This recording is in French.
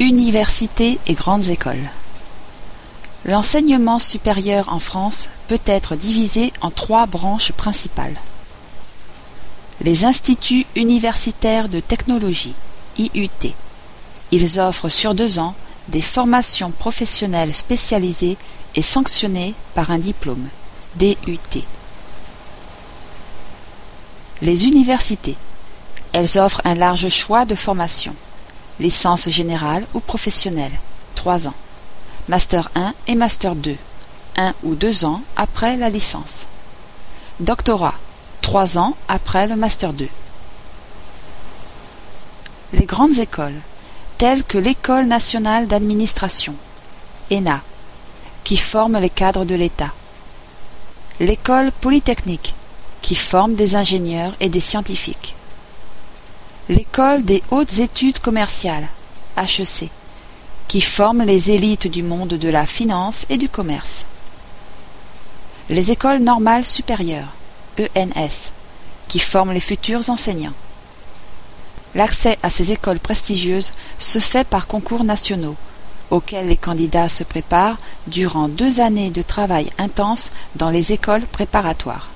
Universités et grandes écoles. L'enseignement supérieur en France peut être divisé en trois branches principales. Les instituts universitaires de technologie, IUT. Ils offrent sur deux ans des formations professionnelles spécialisées et sanctionnées par un diplôme, DUT. Les universités. Elles offrent un large choix de formations licence générale ou professionnelle, 3 ans. Master 1 et Master 2, 1 ou 2 ans après la licence. Doctorat, 3 ans après le Master 2. Les grandes écoles, telles que l'École nationale d'administration, ENA, qui forme les cadres de l'État. L'école polytechnique, qui forme des ingénieurs et des scientifiques l'école des hautes études commerciales, HEC, qui forme les élites du monde de la finance et du commerce. Les écoles normales supérieures, ENS, qui forment les futurs enseignants. L'accès à ces écoles prestigieuses se fait par concours nationaux, auxquels les candidats se préparent durant deux années de travail intense dans les écoles préparatoires.